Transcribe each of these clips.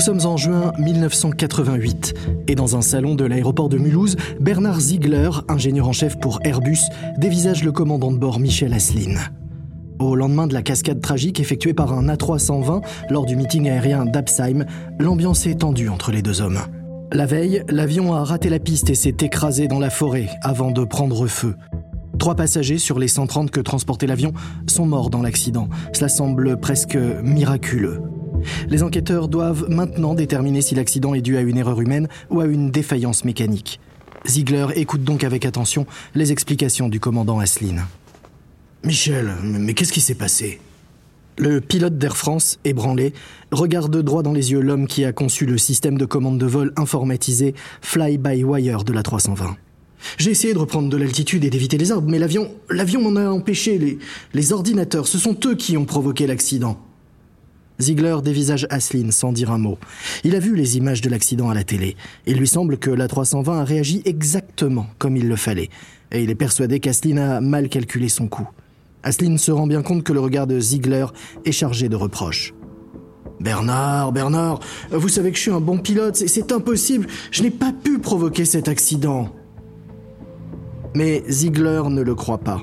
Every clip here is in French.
Nous sommes en juin 1988 et dans un salon de l'aéroport de Mulhouse, Bernard Ziegler, ingénieur en chef pour Airbus, dévisage le commandant de bord Michel Asseline. Au lendemain de la cascade tragique effectuée par un A320 lors du meeting aérien d'Absheim, l'ambiance est tendue entre les deux hommes. La veille, l'avion a raté la piste et s'est écrasé dans la forêt avant de prendre feu. Trois passagers sur les 130 que transportait l'avion sont morts dans l'accident. Cela semble presque miraculeux. Les enquêteurs doivent maintenant déterminer si l'accident est dû à une erreur humaine ou à une défaillance mécanique. Ziegler écoute donc avec attention les explications du commandant Asseline. Michel, mais qu'est-ce qui s'est passé? Le pilote d'Air France, ébranlé, regarde droit dans les yeux l'homme qui a conçu le système de commande de vol informatisé Fly-by-Wire de la 320. J'ai essayé de reprendre de l'altitude et d'éviter les arbres, mais l'avion, l'avion m'en a empêché. Les, les ordinateurs, ce sont eux qui ont provoqué l'accident. Ziegler dévisage Asseline sans dire un mot. Il a vu les images de l'accident à la télé. Il lui semble que la 320 a réagi exactement comme il le fallait. Et il est persuadé qu'Asseline a mal calculé son coup. Asseline se rend bien compte que le regard de Ziegler est chargé de reproches. Bernard, Bernard, vous savez que je suis un bon pilote, c'est impossible, je n'ai pas pu provoquer cet accident. Mais Ziegler ne le croit pas.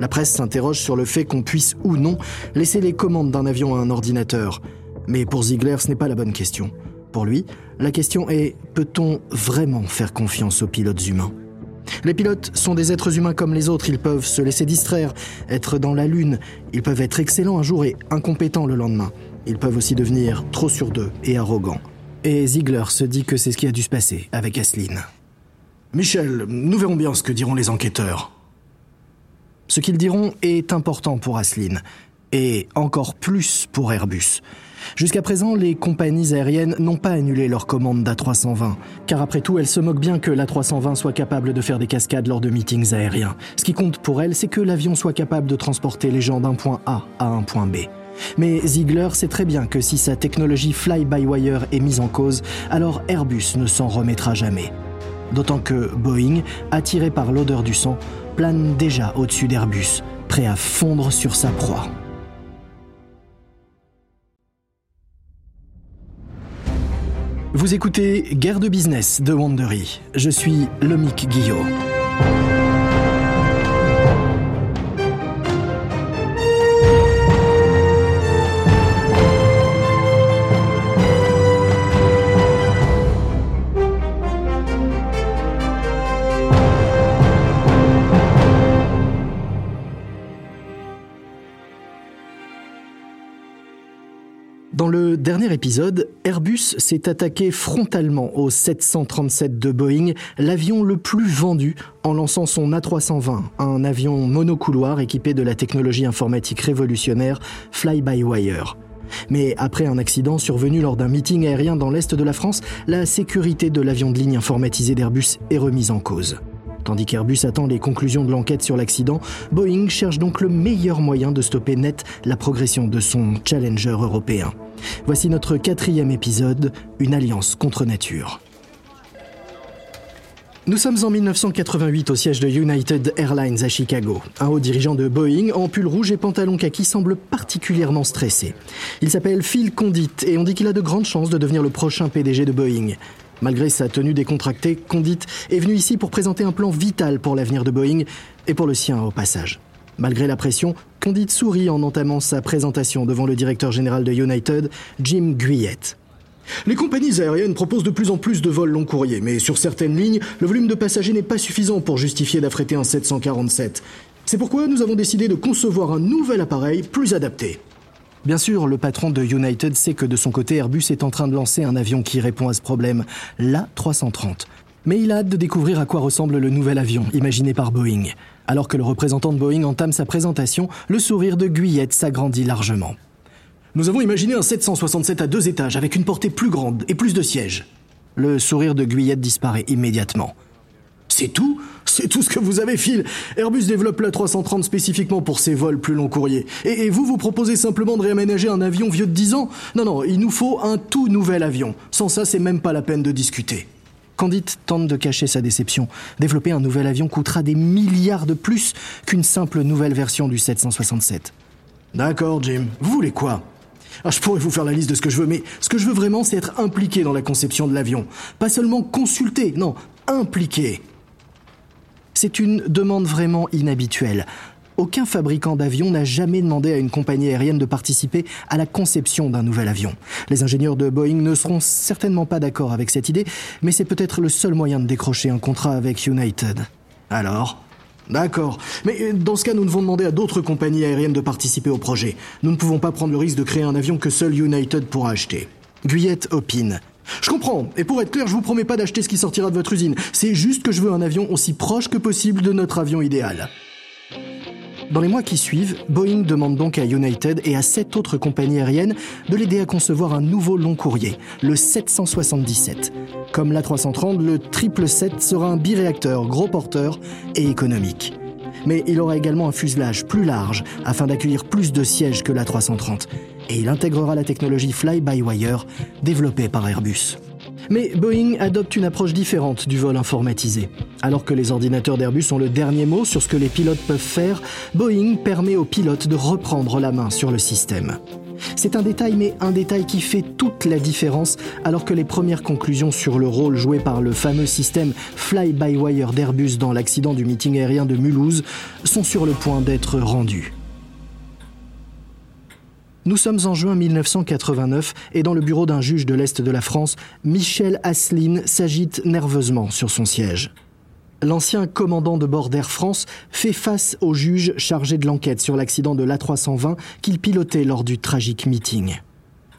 La presse s'interroge sur le fait qu'on puisse ou non laisser les commandes d'un avion à un ordinateur. Mais pour Ziegler, ce n'est pas la bonne question. Pour lui, la question est peut-on vraiment faire confiance aux pilotes humains? Les pilotes sont des êtres humains comme les autres, ils peuvent se laisser distraire, être dans la lune, ils peuvent être excellents un jour et incompétents le lendemain. Ils peuvent aussi devenir trop sur d'eux et arrogants. Et Ziegler se dit que c'est ce qui a dû se passer avec Asseline. Michel, nous verrons bien ce que diront les enquêteurs. Ce qu'ils diront est important pour Asseline, et encore plus pour Airbus. Jusqu'à présent, les compagnies aériennes n'ont pas annulé leur commande d'A320, car après tout, elles se moquent bien que l'A320 soit capable de faire des cascades lors de meetings aériens. Ce qui compte pour elles, c'est que l'avion soit capable de transporter les gens d'un point A à un point B. Mais Ziegler sait très bien que si sa technologie fly-by-wire est mise en cause, alors Airbus ne s'en remettra jamais. D'autant que Boeing, attiré par l'odeur du sang, plane déjà au-dessus d'Airbus, prêt à fondre sur sa proie. Vous écoutez Guerre de business de Wandery. Je suis Lomic Guillot. Dans le dernier épisode, Airbus s'est attaqué frontalement au 737 de Boeing, l'avion le plus vendu, en lançant son A320, un avion monocouloir équipé de la technologie informatique révolutionnaire Fly-by-Wire. Mais après un accident survenu lors d'un meeting aérien dans l'Est de la France, la sécurité de l'avion de ligne informatisé d'Airbus est remise en cause. Tandis qu'Airbus attend les conclusions de l'enquête sur l'accident, Boeing cherche donc le meilleur moyen de stopper net la progression de son challenger européen. Voici notre quatrième épisode, une alliance contre nature. Nous sommes en 1988 au siège de United Airlines à Chicago. Un haut dirigeant de Boeing, en pull rouge et pantalon kaki, semble particulièrement stressé. Il s'appelle Phil Condit et on dit qu'il a de grandes chances de devenir le prochain PDG de Boeing. Malgré sa tenue décontractée, Condit est venu ici pour présenter un plan vital pour l'avenir de Boeing et pour le sien au passage. Malgré la pression, Condit sourit en entamant sa présentation devant le directeur général de United, Jim Guyette. Les compagnies aériennes proposent de plus en plus de vols long courriers, mais sur certaines lignes, le volume de passagers n'est pas suffisant pour justifier d'affréter un 747. C'est pourquoi nous avons décidé de concevoir un nouvel appareil plus adapté. Bien sûr, le patron de United sait que de son côté, Airbus est en train de lancer un avion qui répond à ce problème, l'A330. Mais il a hâte de découvrir à quoi ressemble le nouvel avion, imaginé par Boeing. Alors que le représentant de Boeing entame sa présentation, le sourire de Guyette s'agrandit largement. Nous avons imaginé un 767 à deux étages avec une portée plus grande et plus de sièges. Le sourire de Guyette disparaît immédiatement. C'est tout C'est tout ce que vous avez, Phil Airbus développe la 330 spécifiquement pour ses vols plus long courriers. Et, et, vous, vous proposez simplement de réaménager un avion vieux de 10 ans? Non, non, il nous faut un tout nouvel avion. Sans ça, c'est même pas la peine de discuter. Candide tente de cacher sa déception. Développer un nouvel avion coûtera des milliards de plus qu'une simple nouvelle version du 767. D'accord, Jim. Vous voulez quoi? Ah, je pourrais vous faire la liste de ce que je veux, mais ce que je veux vraiment, c'est être impliqué dans la conception de l'avion. Pas seulement consulter, non, impliqué. C'est une demande vraiment inhabituelle. Aucun fabricant d'avion n'a jamais demandé à une compagnie aérienne de participer à la conception d'un nouvel avion. Les ingénieurs de Boeing ne seront certainement pas d'accord avec cette idée, mais c'est peut-être le seul moyen de décrocher un contrat avec United. Alors? D'accord. Mais euh, dans ce cas, nous devons demander à d'autres compagnies aériennes de participer au projet. Nous ne pouvons pas prendre le risque de créer un avion que seul United pourra acheter. Guyette opine. Je comprends. Et pour être clair, je vous promets pas d'acheter ce qui sortira de votre usine. C'est juste que je veux un avion aussi proche que possible de notre avion idéal. Dans les mois qui suivent, Boeing demande donc à United et à sept autres compagnies aériennes de l'aider à concevoir un nouveau long courrier, le 777. Comme l'A330, le 777 sera un biréacteur gros porteur et économique. Mais il aura également un fuselage plus large afin d'accueillir plus de sièges que l'A330. Et il intégrera la technologie fly-by-wire développée par Airbus. Mais Boeing adopte une approche différente du vol informatisé. Alors que les ordinateurs d'Airbus ont le dernier mot sur ce que les pilotes peuvent faire, Boeing permet aux pilotes de reprendre la main sur le système. C'est un détail, mais un détail qui fait toute la différence alors que les premières conclusions sur le rôle joué par le fameux système fly-by-wire d'Airbus dans l'accident du meeting aérien de Mulhouse sont sur le point d'être rendues. Nous sommes en juin 1989 et dans le bureau d'un juge de l'Est de la France, Michel Asseline s'agite nerveusement sur son siège. L'ancien commandant de bord d'Air France fait face au juge chargé de l'enquête sur l'accident de l'A320 qu'il pilotait lors du tragique meeting.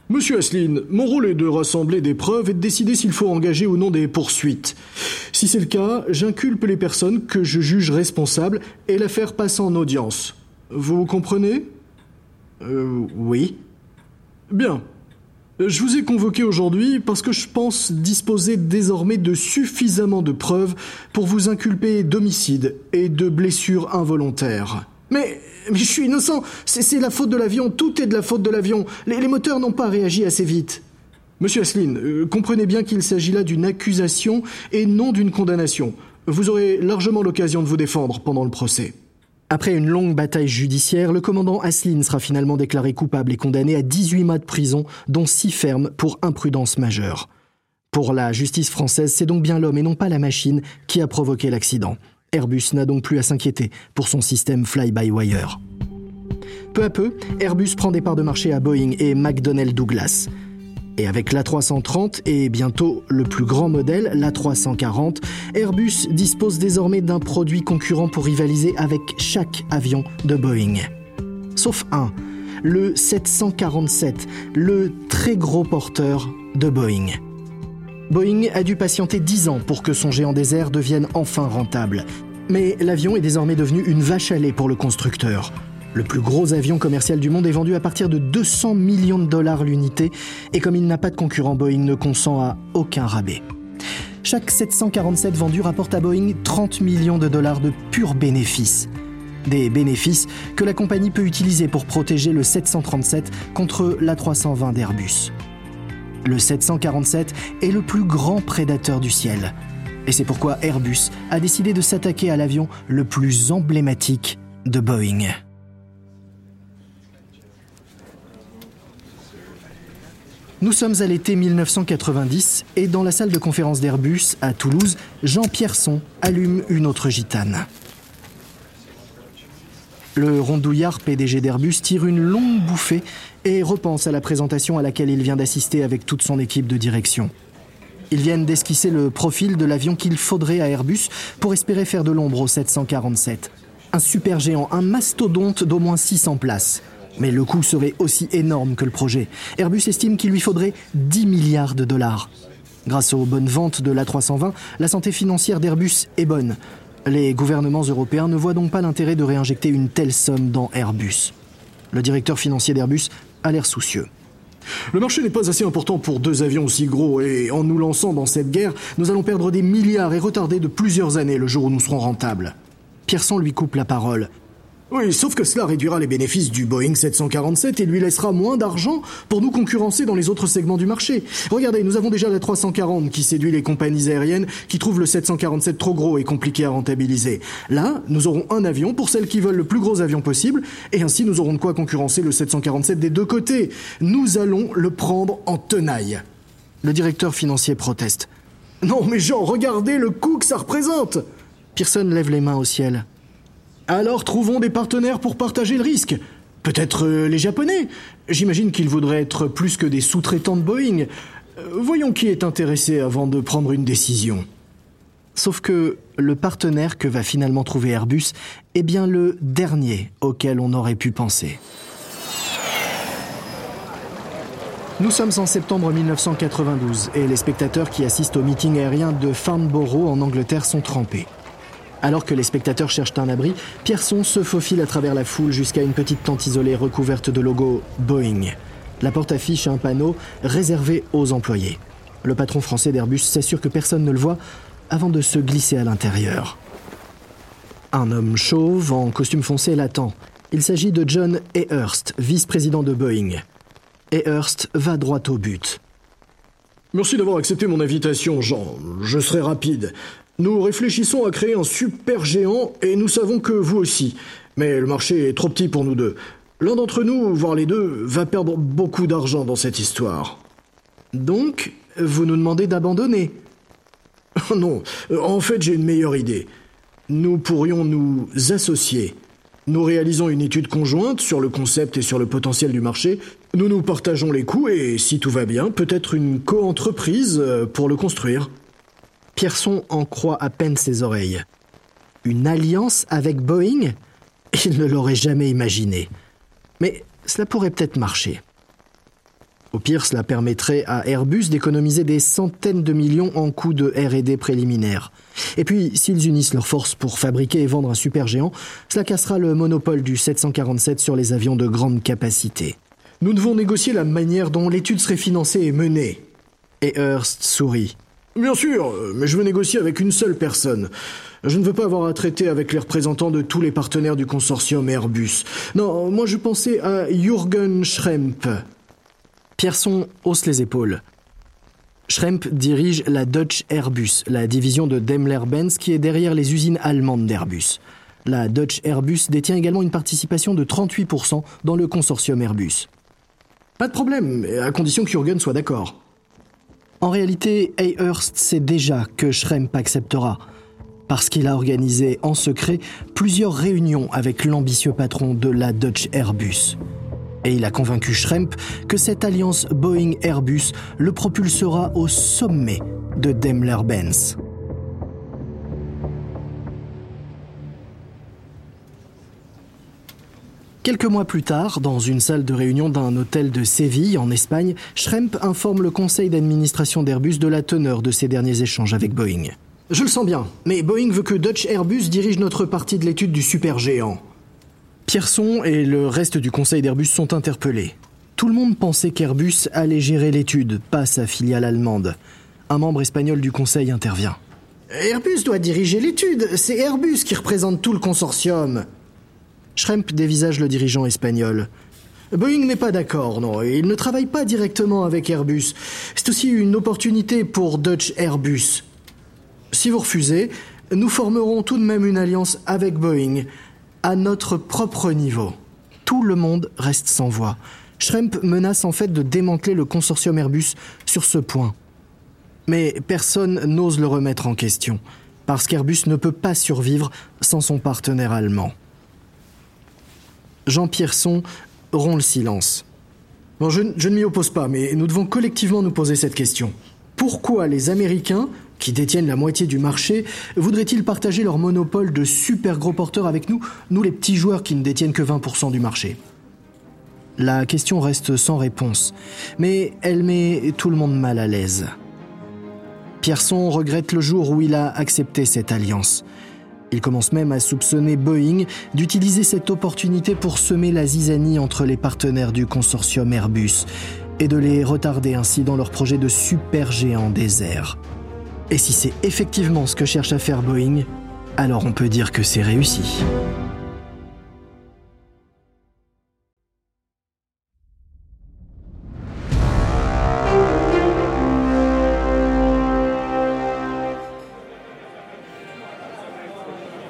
Monsieur Asseline, mon rôle est de rassembler des preuves et de décider s'il faut engager ou non des poursuites. Si c'est le cas, j'inculpe les personnes que je juge responsables et l'affaire passe en audience. Vous comprenez? Euh, oui. Bien. Je vous ai convoqué aujourd'hui parce que je pense disposer désormais de suffisamment de preuves pour vous inculper d'homicide et de blessures involontaires. Mais, mais je suis innocent. C'est la faute de l'avion. Tout est de la faute de l'avion. Les, moteurs n'ont pas réagi assez vite. Monsieur Asseline, euh, comprenez bien qu'il s'agit là d'une accusation et non d'une condamnation. Vous aurez largement l'occasion de vous défendre pendant le procès. Après une longue bataille judiciaire, le commandant Asseline sera finalement déclaré coupable et condamné à 18 mois de prison, dont 6 fermes pour imprudence majeure. Pour la justice française, c'est donc bien l'homme et non pas la machine qui a provoqué l'accident. Airbus n'a donc plus à s'inquiéter pour son système fly-by-wire. Peu à peu, Airbus prend des parts de marché à Boeing et McDonnell Douglas. Et avec l'A330 et bientôt le plus grand modèle, l'A340, Airbus dispose désormais d'un produit concurrent pour rivaliser avec chaque avion de Boeing. Sauf un, le 747, le très gros porteur de Boeing. Boeing a dû patienter 10 ans pour que son géant désert devienne enfin rentable. Mais l'avion est désormais devenu une vache à lait pour le constructeur. Le plus gros avion commercial du monde est vendu à partir de 200 millions de dollars l'unité, et comme il n'a pas de concurrent, Boeing ne consent à aucun rabais. Chaque 747 vendu rapporte à Boeing 30 millions de dollars de purs bénéfices. Des bénéfices que la compagnie peut utiliser pour protéger le 737 contre l'A320 d'Airbus. Le 747 est le plus grand prédateur du ciel. Et c'est pourquoi Airbus a décidé de s'attaquer à l'avion le plus emblématique de Boeing. Nous sommes à l'été 1990 et dans la salle de conférence d'Airbus à Toulouse, Jean Pierson allume une autre gitane. Le rondouillard PDG d'Airbus tire une longue bouffée et repense à la présentation à laquelle il vient d'assister avec toute son équipe de direction. Ils viennent d'esquisser le profil de l'avion qu'il faudrait à Airbus pour espérer faire de l'ombre au 747. Un super géant, un mastodonte d'au moins 600 places. Mais le coût serait aussi énorme que le projet. Airbus estime qu'il lui faudrait 10 milliards de dollars. Grâce aux bonnes ventes de l'A320, la santé financière d'Airbus est bonne. Les gouvernements européens ne voient donc pas l'intérêt de réinjecter une telle somme dans Airbus. Le directeur financier d'Airbus a l'air soucieux. Le marché n'est pas assez important pour deux avions aussi gros et en nous lançant dans cette guerre, nous allons perdre des milliards et retarder de plusieurs années le jour où nous serons rentables. Pierson lui coupe la parole. Oui, sauf que cela réduira les bénéfices du Boeing 747 et lui laissera moins d'argent pour nous concurrencer dans les autres segments du marché. Regardez, nous avons déjà la 340 qui séduit les compagnies aériennes qui trouvent le 747 trop gros et compliqué à rentabiliser. Là, nous aurons un avion pour celles qui veulent le plus gros avion possible et ainsi nous aurons de quoi concurrencer le 747 des deux côtés. Nous allons le prendre en tenaille. Le directeur financier proteste. Non mais Jean, regardez le coût que ça représente Pearson lève les mains au ciel. Alors trouvons des partenaires pour partager le risque. Peut-être euh, les Japonais. J'imagine qu'ils voudraient être plus que des sous-traitants de Boeing. Euh, voyons qui est intéressé avant de prendre une décision. Sauf que le partenaire que va finalement trouver Airbus est bien le dernier auquel on aurait pu penser. Nous sommes en septembre 1992 et les spectateurs qui assistent au meeting aérien de Farnborough en Angleterre sont trempés. Alors que les spectateurs cherchent un abri, Pierson se faufile à travers la foule jusqu'à une petite tente isolée recouverte de logo Boeing. La porte affiche un panneau réservé aux employés. Le patron français d'Airbus s'assure que personne ne le voit avant de se glisser à l'intérieur. Un homme chauve en costume foncé l'attend. Il s'agit de John Ehurst, vice-président de Boeing. Ehurst va droit au but. Merci d'avoir accepté mon invitation, Jean. Je serai rapide. Nous réfléchissons à créer un super géant et nous savons que vous aussi. Mais le marché est trop petit pour nous deux. L'un d'entre nous, voire les deux, va perdre beaucoup d'argent dans cette histoire. Donc, vous nous demandez d'abandonner Non, en fait j'ai une meilleure idée. Nous pourrions nous associer. Nous réalisons une étude conjointe sur le concept et sur le potentiel du marché. Nous nous partageons les coûts et, si tout va bien, peut-être une co-entreprise euh, pour le construire. Pierson en croit à peine ses oreilles. Une alliance avec Boeing? Il ne l'aurait jamais imaginé. Mais cela pourrait peut-être marcher. Au pire, cela permettrait à Airbus d'économiser des centaines de millions en coûts de RD préliminaires. Et puis, s'ils unissent leurs forces pour fabriquer et vendre un supergéant, cela cassera le monopole du 747 sur les avions de grande capacité. Nous devons négocier la manière dont l'étude serait financée et menée. Et Hearst sourit. Bien sûr, mais je veux négocier avec une seule personne. Je ne veux pas avoir à traiter avec les représentants de tous les partenaires du consortium Airbus. Non, moi je pensais à Jürgen Schremp. Pierson hausse les épaules. Schremp dirige la Dutch Airbus, la division de Daimler-Benz qui est derrière les usines allemandes d'Airbus. La Dutch Airbus détient également une participation de 38% dans le consortium Airbus. Pas de problème, à condition que Jürgen soit d'accord. En réalité, Ayhurst sait déjà que Schremp acceptera, parce qu'il a organisé en secret plusieurs réunions avec l'ambitieux patron de la Dutch Airbus. Et il a convaincu Schremp que cette alliance Boeing-Airbus le propulsera au sommet de Daimler-Benz. Quelques mois plus tard, dans une salle de réunion d'un hôtel de Séville, en Espagne, Schremp informe le conseil d'administration d'Airbus de la teneur de ses derniers échanges avec Boeing. Je le sens bien, mais Boeing veut que Dutch Airbus dirige notre partie de l'étude du supergéant. Pierson et le reste du conseil d'Airbus sont interpellés. Tout le monde pensait qu'Airbus allait gérer l'étude, pas sa filiale allemande. Un membre espagnol du conseil intervient. Airbus doit diriger l'étude, c'est Airbus qui représente tout le consortium. Schremp dévisage le dirigeant espagnol. Boeing n'est pas d'accord, non. Il ne travaille pas directement avec Airbus. C'est aussi une opportunité pour Dutch Airbus. Si vous refusez, nous formerons tout de même une alliance avec Boeing, à notre propre niveau. Tout le monde reste sans voix. Schremp menace en fait de démanteler le consortium Airbus sur ce point. Mais personne n'ose le remettre en question, parce qu'Airbus ne peut pas survivre sans son partenaire allemand. Jean Pierson rompt le silence. je, je ne m'y oppose pas, mais nous devons collectivement nous poser cette question. Pourquoi les Américains, qui détiennent la moitié du marché, voudraient-ils partager leur monopole de super gros porteurs avec nous, nous les petits joueurs qui ne détiennent que 20% du marché? La question reste sans réponse, mais elle met tout le monde mal à l'aise. Pierson regrette le jour où il a accepté cette alliance. Il commence même à soupçonner Boeing d'utiliser cette opportunité pour semer la zizanie entre les partenaires du consortium Airbus et de les retarder ainsi dans leur projet de super géant des airs. Et si c'est effectivement ce que cherche à faire Boeing, alors on peut dire que c'est réussi.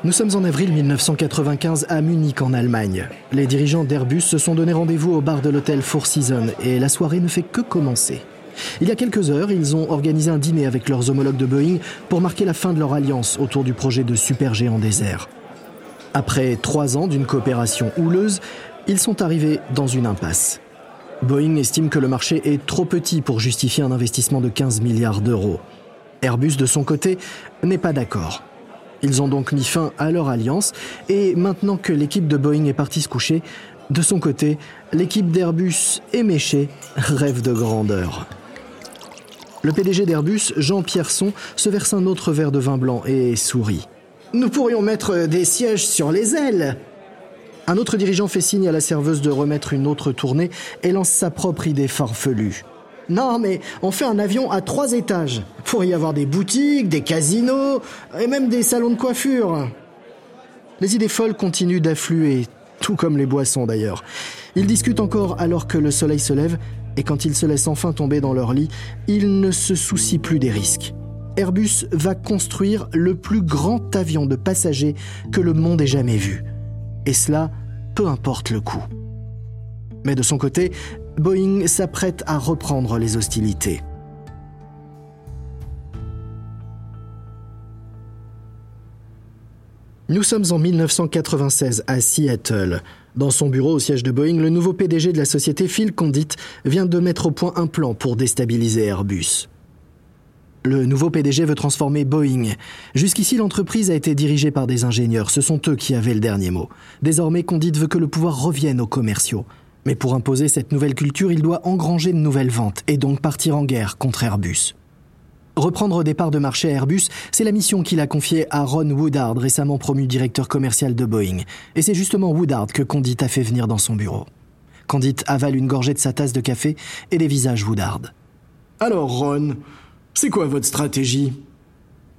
Nous sommes en avril 1995 à Munich en Allemagne. Les dirigeants d'Airbus se sont donné rendez-vous au bar de l'hôtel Four Seasons et la soirée ne fait que commencer. Il y a quelques heures, ils ont organisé un dîner avec leurs homologues de Boeing pour marquer la fin de leur alliance autour du projet de supergéant airs. Après trois ans d'une coopération houleuse, ils sont arrivés dans une impasse. Boeing estime que le marché est trop petit pour justifier un investissement de 15 milliards d'euros. Airbus, de son côté, n'est pas d'accord. Ils ont donc mis fin à leur alliance et maintenant que l'équipe de Boeing est partie se coucher, de son côté, l'équipe d'Airbus éméchée rêve de grandeur. Le PDG d'Airbus, Jean Pierson, se verse un autre verre de vin blanc et sourit. Nous pourrions mettre des sièges sur les ailes. Un autre dirigeant fait signe à la serveuse de remettre une autre tournée et lance sa propre idée farfelue. Non, mais on fait un avion à trois étages. Pour y avoir des boutiques, des casinos et même des salons de coiffure. Les idées folles continuent d'affluer, tout comme les boissons d'ailleurs. Ils discutent encore alors que le soleil se lève et quand ils se laissent enfin tomber dans leur lit, ils ne se soucient plus des risques. Airbus va construire le plus grand avion de passagers que le monde ait jamais vu. Et cela, peu importe le coût. Mais de son côté, Boeing s'apprête à reprendre les hostilités. Nous sommes en 1996 à Seattle. Dans son bureau au siège de Boeing, le nouveau PDG de la société Phil Condit vient de mettre au point un plan pour déstabiliser Airbus. Le nouveau PDG veut transformer Boeing. Jusqu'ici, l'entreprise a été dirigée par des ingénieurs. Ce sont eux qui avaient le dernier mot. Désormais, Condit veut que le pouvoir revienne aux commerciaux. Mais pour imposer cette nouvelle culture, il doit engranger de nouvelles ventes et donc partir en guerre contre Airbus. Reprendre des parts de marché à Airbus, c'est la mission qu'il a confiée à Ron Woodard, récemment promu directeur commercial de Boeing. Et c'est justement Woodard que Condit a fait venir dans son bureau. Condit avale une gorgée de sa tasse de café et dévisage Woodard. Alors Ron, c'est quoi votre stratégie?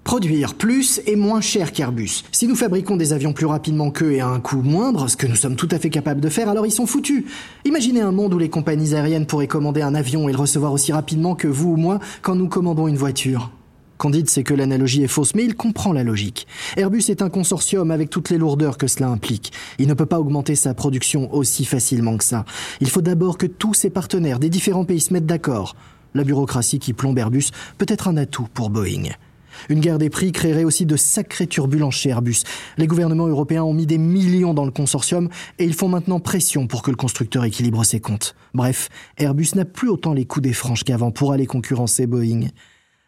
Produire plus et moins cher qu'Airbus. Si nous fabriquons des avions plus rapidement qu'eux et à un coût moindre, ce que nous sommes tout à fait capables de faire, alors ils sont foutus. Imaginez un monde où les compagnies aériennes pourraient commander un avion et le recevoir aussi rapidement que vous ou moi quand nous commandons une voiture. Candide sait que l'analogie est fausse, mais il comprend la logique. Airbus est un consortium avec toutes les lourdeurs que cela implique. Il ne peut pas augmenter sa production aussi facilement que ça. Il faut d'abord que tous ses partenaires des différents pays se mettent d'accord. La bureaucratie qui plombe Airbus peut être un atout pour Boeing. Une guerre des prix créerait aussi de sacrées turbulences chez Airbus. Les gouvernements européens ont mis des millions dans le consortium et ils font maintenant pression pour que le constructeur équilibre ses comptes. Bref, Airbus n'a plus autant les coups des franches qu'avant pour aller concurrencer Boeing.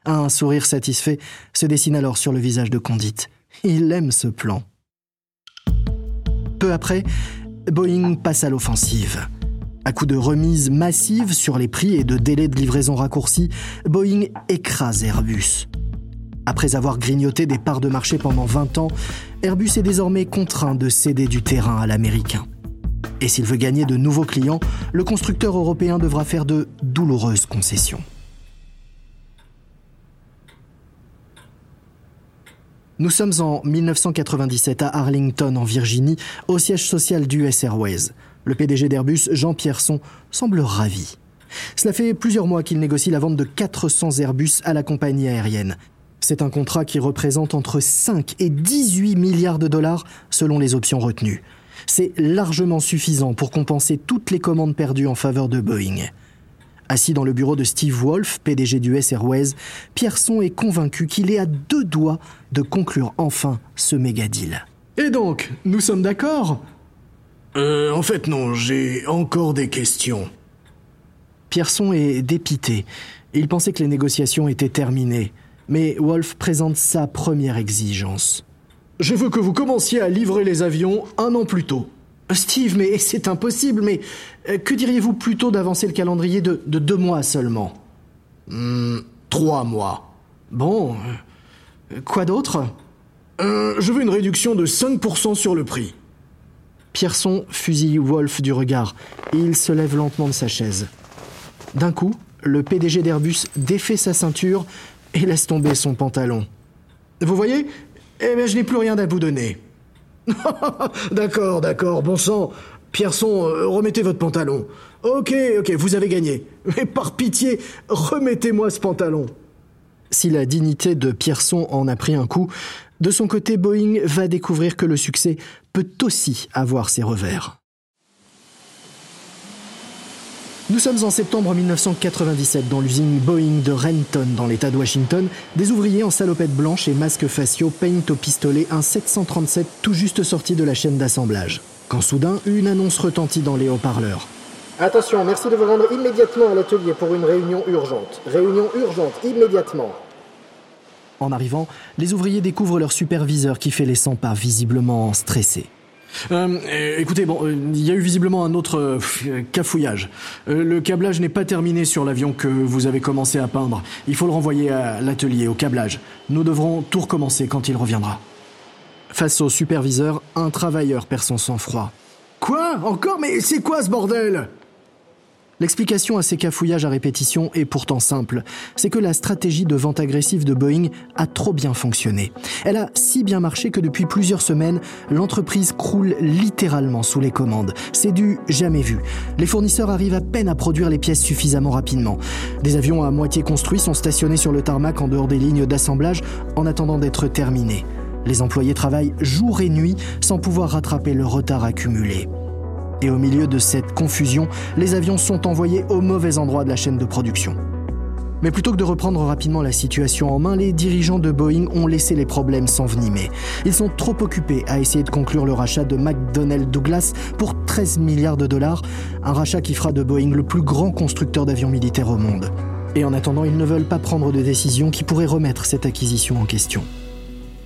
Un sourire satisfait se dessine alors sur le visage de Condit. Il aime ce plan. Peu après, Boeing passe à l'offensive. À coup de remise massive sur les prix et de délais de livraison raccourcis, Boeing écrase Airbus. Après avoir grignoté des parts de marché pendant 20 ans, Airbus est désormais contraint de céder du terrain à l'américain. Et s'il veut gagner de nouveaux clients, le constructeur européen devra faire de douloureuses concessions. Nous sommes en 1997 à Arlington, en Virginie, au siège social d'US Airways. Le PDG d'Airbus, Jean Pierson, semble ravi. Cela fait plusieurs mois qu'il négocie la vente de 400 Airbus à la compagnie aérienne. C'est un contrat qui représente entre 5 et 18 milliards de dollars selon les options retenues. C'est largement suffisant pour compenser toutes les commandes perdues en faveur de Boeing. Assis dans le bureau de Steve Wolf, PDG du S Airways, Pierson est convaincu qu'il est à deux doigts de conclure enfin ce méga deal. Et donc, nous sommes d'accord? Euh, en fait non, j'ai encore des questions. Pierson est dépité. Il pensait que les négociations étaient terminées mais Wolf présente sa première exigence. Je veux que vous commenciez à livrer les avions un an plus tôt. Steve, mais c'est impossible, mais euh, que diriez-vous plutôt d'avancer le calendrier de, deux mois seulement? Hmm, Trois mois. Bon. Euh, quoi d'autre? Euh, Je veux une réduction de 5% sur le prix. Pierson fusille Wolf du regard. Il se lève lentement de sa chaise. D'un coup, le PDG d'Airbus défait sa ceinture, et laisse tomber son pantalon. Vous voyez Eh bien, je n'ai plus rien à vous donner. d'accord, d'accord, bon sang. Pierson, euh, remettez votre pantalon. Ok, ok, vous avez gagné. Mais par pitié, remettez-moi ce pantalon. Si la dignité de Pierson en a pris un coup, De son côté, Boeing va découvrir que le succès peut aussi avoir ses revers. Nous sommes en septembre 1997 dans l'usine Boeing de Renton, dans l'État de Washington. Des ouvriers en salopettes blanches et masques faciaux peignent au pistolet un 737 tout juste sorti de la chaîne d'assemblage. Quand soudain, une annonce retentit dans les haut-parleurs. Attention, merci de vous rendre immédiatement à l'atelier pour une réunion urgente. Réunion urgente, immédiatement. En arrivant, les ouvriers découvrent leur superviseur qui fait les 100 pas, visiblement stressé. Euh, écoutez, bon, euh, il y a eu visiblement un autre euh, cafouillage. le câblage n'est pas terminé sur l'avion que vous avez commencé à peindre. Il faut le renvoyer à l'atelier, au câblage. Nous devrons tout recommencer quand il reviendra. Face au superviseur, un travailleur perd son sang-froid. Quoi? Encore? Mais c'est quoi ce bordel? L'explication à ces cafouillages à répétition est pourtant simple. C'est que la stratégie de vente agressive de Boeing a trop bien fonctionné. Elle a si bien marché que depuis plusieurs semaines, l'entreprise croule littéralement sous les commandes. C'est du jamais vu. Les fournisseurs arrivent à peine à produire les pièces suffisamment rapidement. Des avions à moitié construits sont stationnés sur le tarmac en dehors des lignes d'assemblage en attendant d'être terminés. Les employés travaillent jour et nuit sans pouvoir rattraper le retard accumulé. Et au milieu de cette confusion, les avions sont envoyés au mauvais endroit de la chaîne de production. Mais plutôt que de reprendre rapidement la situation en main, les dirigeants de Boeing ont laissé les problèmes s'envenimer. Ils sont trop occupés à essayer de conclure le rachat de McDonnell Douglas pour 13 milliards de dollars, un rachat qui fera de Boeing le plus grand constructeur d'avions militaires au monde. Et en attendant, ils ne veulent pas prendre de décision qui pourrait remettre cette acquisition en question.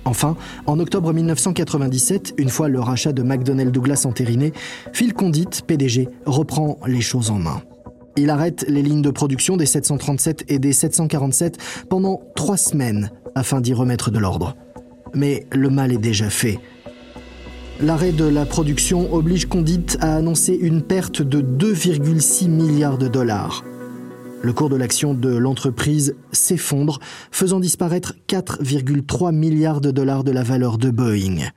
Enfin, en octobre 1997, une fois le rachat de McDonnell Douglas entériné, Phil Condit, PDG, reprend les choses en main. Il arrête les lignes de production des 737 et des 747 pendant trois semaines afin d'y remettre de l'ordre. Mais le mal est déjà fait. L'arrêt de la production oblige Condit à annoncer une perte de 2,6 milliards de dollars. Le cours de l'action de l'entreprise s'effondre, faisant disparaître 4,3 milliards de dollars de la valeur de Boeing.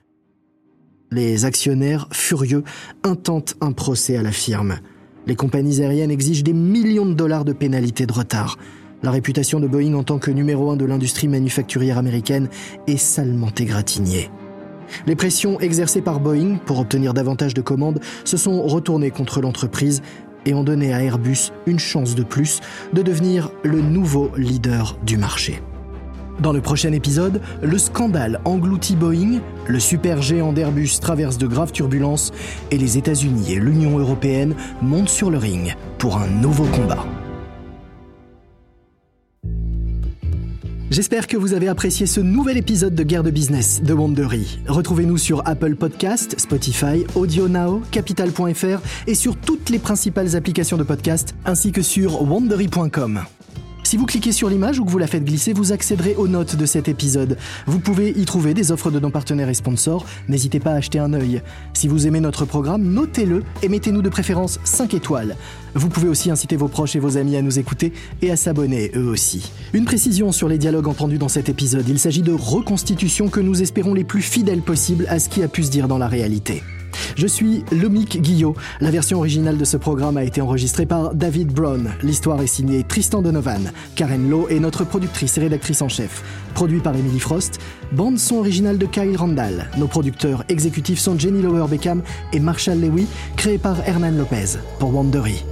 Les actionnaires, furieux, intentent un procès à la firme. Les compagnies aériennes exigent des millions de dollars de pénalités de retard. La réputation de Boeing en tant que numéro un de l'industrie manufacturière américaine est salement égratignée. Les pressions exercées par Boeing pour obtenir davantage de commandes se sont retournées contre l'entreprise et ont donné à Airbus une chance de plus de devenir le nouveau leader du marché. Dans le prochain épisode, le scandale engloutit Boeing, le super géant d'Airbus traverse de graves turbulences et les États-Unis et l'Union européenne montent sur le ring pour un nouveau combat. J'espère que vous avez apprécié ce nouvel épisode de Guerre de Business de Wandery. Retrouvez-nous sur Apple Podcast, Spotify, Audio Now, Capital.fr et sur toutes les principales applications de podcast, ainsi que sur wandery.com. Si vous cliquez sur l'image ou que vous la faites glisser, vous accéderez aux notes de cet épisode. Vous pouvez y trouver des offres de nos partenaires et sponsors. N'hésitez pas à acheter un œil. Si vous aimez notre programme, notez-le et mettez-nous de préférence 5 étoiles. Vous pouvez aussi inciter vos proches et vos amis à nous écouter et à s'abonner eux aussi. Une précision sur les dialogues entendus dans cet épisode. Il s'agit de reconstitutions que nous espérons les plus fidèles possibles à ce qui a pu se dire dans la réalité. Je suis Lomic Guillot. La version originale de ce programme a été enregistrée par David Brown. L'histoire est signée Tristan Donovan. Karen Lowe est notre productrice et rédactrice en chef. Produit par Emily Frost. Bande son originale de Kyle Randall. Nos producteurs exécutifs sont Jenny Lower Beckham et Marshall Lewy, créés par Hernan Lopez pour Wandery.